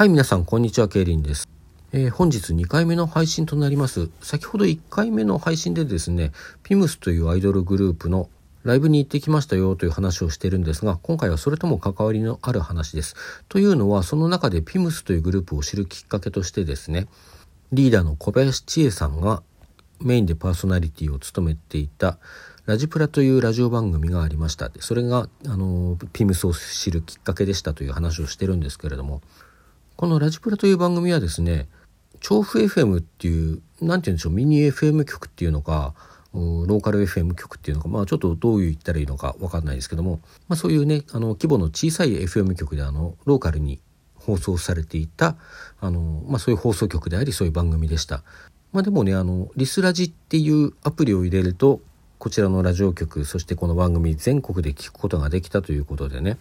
はい、皆さん、こんにちは、ケイリンです。えー、本日2回目の配信となります。先ほど1回目の配信でですね、ピムスというアイドルグループのライブに行ってきましたよという話をしてるんですが、今回はそれとも関わりのある話です。というのは、その中でピムスというグループを知るきっかけとしてですね、リーダーの小林千恵さんがメインでパーソナリティを務めていたラジプラというラジオ番組がありました。それが、あの、ピムスを知るきっかけでしたという話をしてるんですけれども、このラジプラという番組はですね、調布 FM っていう、なんて言うんでしょう、ミニ FM 局っていうのか、ローカル FM 局っていうのか、まあちょっとどう言ったらいいのかわかんないですけども、まあそういうね、あの規模の小さい FM 局であの、ローカルに放送されていた、あの、まあそういう放送局であり、そういう番組でした。まあでもね、あの、リスラジっていうアプリを入れると、こちらのラジオ局、そしてこの番組全国で聞くことができたということでね、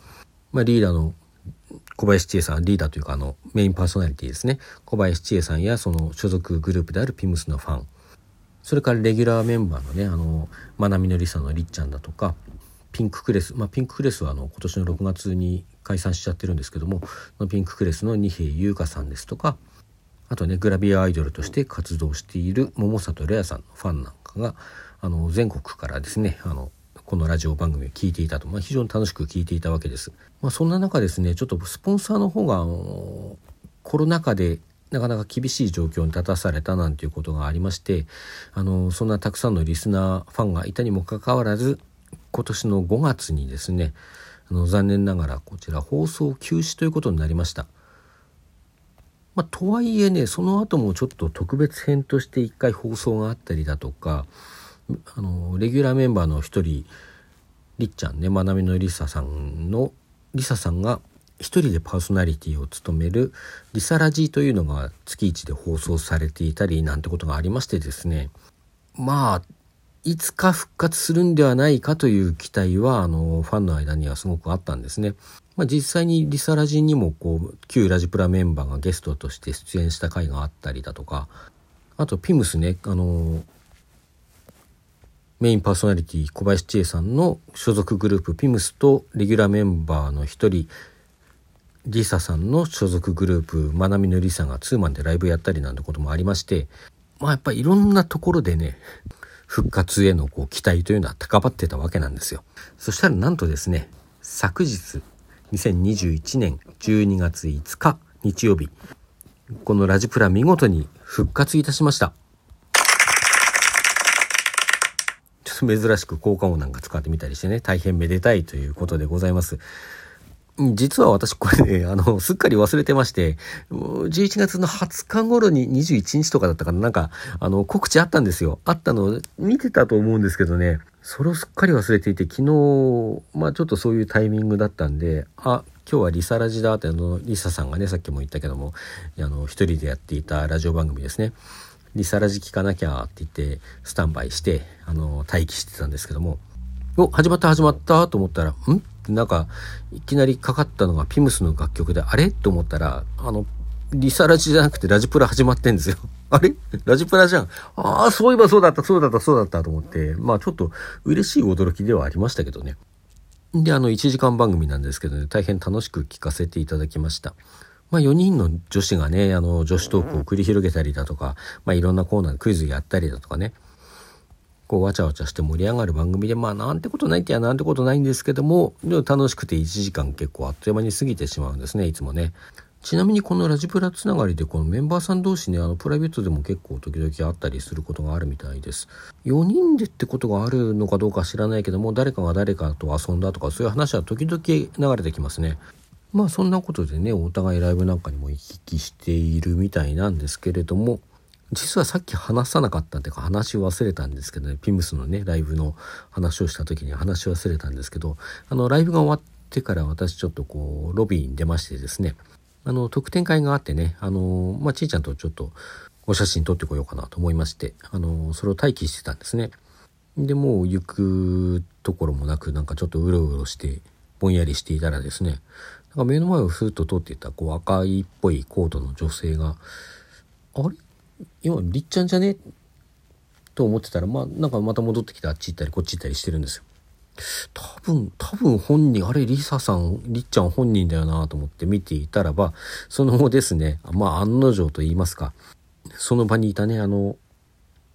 まあリーダーの小林千恵さん、リーダーというかあのメインパーソナリティですね。小林千恵さんやその所属グループであるピムスのファン。それからレギュラーメンバーのね、あの、まなみのりさんのりっちゃんだとか、ピンククレス、まあ、ピンククレスはあの今年の6月に解散しちゃってるんですけども、ピンククレスの二瓶優香さんですとか、あとね、グラビアアイドルとして活動している桃里レアさんのファンなんかが、あの、全国からですね、あの、このラジオ番組を聞いていたと、まあ、非常に楽しく聞いていたわけです。まあ、そんな中ですねちょっとスポンサーの方がのコロナ禍でなかなか厳しい状況に立たされたなんていうことがありましてあのそんなたくさんのリスナーファンがいたにもかかわらず今年の5月にですねあの残念ながらこちら放送休止ということになりました。まあ、とはいえねその後もちょっと特別編として1回放送があったりだとかあのレギュラーメンバーの一人りっちゃんねまなみのりささんのりささんが一人でパーソナリティを務める「リサラジー」というのが月一で放送されていたりなんてことがありましてですねまあいつか復活するんではないかという期待はあのファンの間にはすごくあったんですね。まあ、実際にリサラジにもこう旧ラジプラメンバーがゲストとして出演した回があったりだとかあとピムスねあのメインパーソナリティ小林千恵さんの所属グループピムスとレギュラーメンバーの一人リサさんの所属グループまなみのりさがツーマンでライブやったりなんてこともありましてまあやっぱりいろんなところでね復活へのこう期待というのは高まってたわけなんですよ。そしたらなんとですね昨日2021年12月5日日曜日このラジプラ見事に復活いたしました。珍しく効果音なんか使ってみたりしてね、大変めでたいということでございます。実は私これね、あの、すっかり忘れてまして、11月の20日頃に21日とかだったかな、なんか、あの、告知あったんですよ。あったの、見てたと思うんですけどね、それをすっかり忘れていて、昨日、まあちょっとそういうタイミングだったんで、あ、今日はリサラジだって、あの、リサさんがね、さっきも言ったけども、あの、一人でやっていたラジオ番組ですね。リサラジ聞かなきゃって言ってスタンバイしてあの待機してたんですけどもお始まった始まったと思ったらん？なんかいきなりかかったのがピムスの楽曲であれ？と思ったらあのリサラジじゃなくてラジプラ始まってんですよ。あれ？ラジプラじゃん。ああ、そういえばそうだった、そうだった、そうだったと思って、まあちょっと嬉しい驚きではありましたけどね。で、あの、1時間番組なんですけどね、大変楽しく聞かせていただきました。まあ4人の女子がね、あの、女子トークを繰り広げたりだとか、まあいろんなコーナーでクイズやったりだとかね、こうわちゃわちゃして盛り上がる番組で、まあなんてことないってやなんてことないんですけども、でも楽しくて1時間結構あっという間に過ぎてしまうんですね、いつもね。ちなみにこのラジプラつながりでこのメンバーさん同士ね、あのプライベートでも結構時々あったりすることがあるみたいです。4人でってことがあるのかどうか知らないけども、誰かが誰かと遊んだとかそういう話は時々流れてきますね。まあそんなことでねお互いライブなんかにも行き来しているみたいなんですけれども実はさっき話さなかったっていうか話を忘れたんですけどねピムスのねライブの話をした時に話を忘れたんですけどあのライブが終わってから私ちょっとこうロビーに出ましてですねあの特典会があってねあのまあちいちゃんとちょっとお写真撮ってこようかなと思いましてあのそれを待機してたんですね。でもう行くところもなくなんかちょっとうろうろしてぼんやりしていたらですねなんか目の前をスーッと通っていたこう赤いっぽいコートの女性が、あれ？今、りっちゃんじゃね？と思ってたら、まあ、なんかまた戻ってきてあっち行ったりこっち行ったりしてるんですよ。多分、多分本人、あれ、リサさん、りっちゃん本人だよなと思って見ていたらば、その後ですね、まあ案の定と言いますか、その場にいたね、あの、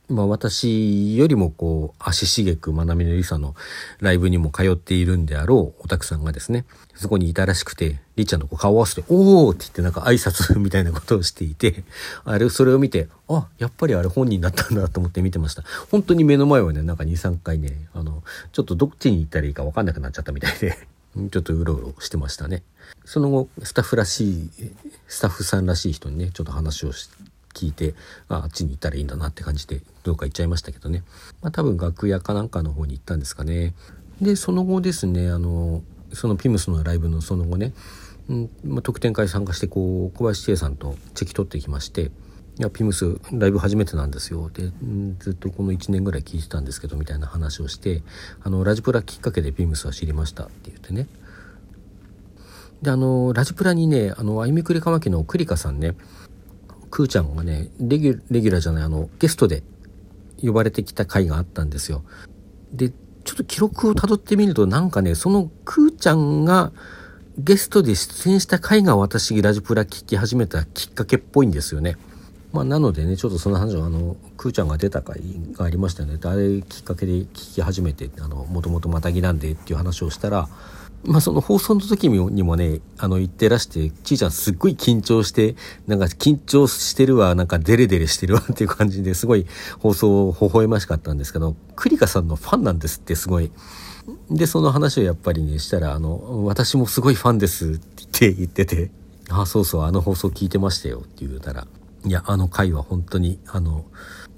まあ私よりもこう、足しげくまなみのりさのライブにも通っているんであろうオタクさんがですね、そこにいたらしくて、りっちゃんとこう顔合わせて、おーって言ってなんか挨拶みたいなことをしていて、あれ、それを見て、あ、やっぱりあれ本人だったんだと思って見てました。本当に目の前をね、なんか2、3回ね、あの、ちょっとどっちに行ったらいいかわかんなくなっちゃったみたいで、ちょっとうろうろしてましたね。その後、スタッフらしい、スタッフさんらしい人にね、ちょっと話をして、聞いてああっちに行ったらいいんだなって感じでどうか行っちゃいましたけどね、まあ、多分楽屋かなんかの方に行ったんですかね。でその後ですねあのそのピムスのライブのその後ね、うんまあ、特典会参加してこう小林千恵さんとチェキ取ってきましていやピムスライブ初めてなんですよ。でずっとこの1年ぐらい聞いてたんですけどみたいな話をしてあのラジプラきっかけでピムスは知りましたって言ってね。であのラジプラにねあのあゆみくりかまきのクリカさんねくーちゃんがねレギュレギュラーじゃないあのゲストで呼ばれてきた回があったんですよ。でちょっと記録をたどってみるとなんかねそのくーちゃんがゲストで出演した回が私ラジプラ聞き始めたきっかけっぽいんですよね。まあ、なのでねちょっとその話をあのくーちゃんが出た回がありましたよねあれきっかけで聞き始めてもともとまたぎなんでっていう話をしたらまあその放送の時にもね、あの言ってらして、ちいちゃんすっごい緊張して、なんか緊張してるわ、なんかデレデレしてるわっていう感じですごい放送を微笑ましかったんですけど、クリカさんのファンなんですってすごい。で、その話をやっぱりね、したら、あの、私もすごいファンですって言ってて、ああ、そうそう、あの放送聞いてましたよって言うたら、いや、あの回は本当に、あの、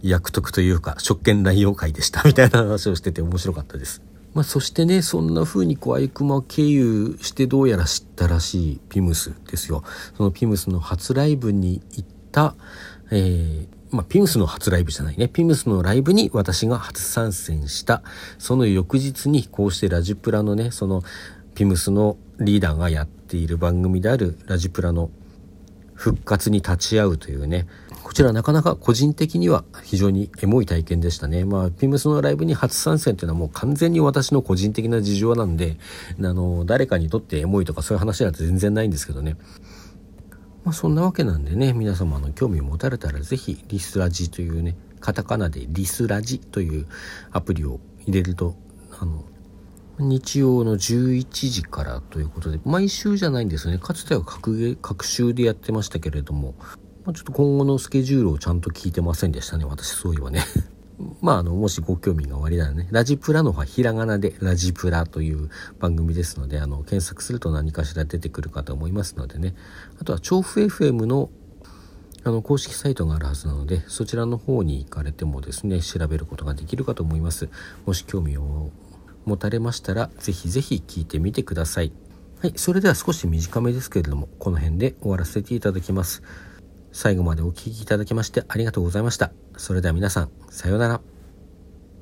役得というか、職権乱用会でしたみたいな話をしてて面白かったです。まあ、そしてねそんな風にこうアイクマ経由してどうやら知ったらしいピムスですよ。そのピムスの初ライブに行った、えー、まあ、ピムスの初ライブじゃないね。ピムスのライブに私が初参戦した。その翌日にこうしてラジプラのねそのピムスのリーダーがやっている番組であるラジプラの復活に立ち会うというねこちらなかなか個人的には非常にエモい体験でしたね。まあ、ピムスのライブに初参戦っていうのはもう完全に私の個人的な事情なんで、あの、誰かにとってエモいとかそういう話は全然ないんですけどね。まあ、そんなわけなんでね、皆様の興味を持たれたらぜひリスラジというね、カタカナでリスラジというアプリを入れると、あの、日曜の11時からということで、毎週じゃないんですよね。かつては各各週でやってましたけれども、まあ、ちょっと今後のスケジュールをちゃんと聞いてませんでしたね、私そういえばね。まあ、あの、もしご興味がおありならね、ラジプラの方はひらがなでラジプラという番組ですので、あの、検索すると何かしら出てくるかと思いますのでね。あとは、調布 FM のあの、公式サイトがあるはずなので、そちらの方に行かれてもですね、調べることができるかと思います。もし興味を持たれましたら、ぜひぜひ聞いてみてください。はい、それでは少し短めですけれども、この辺で終わらせていただきます。最後までお聴きいただきましてありがとうございました。それでは皆さん、さようなら。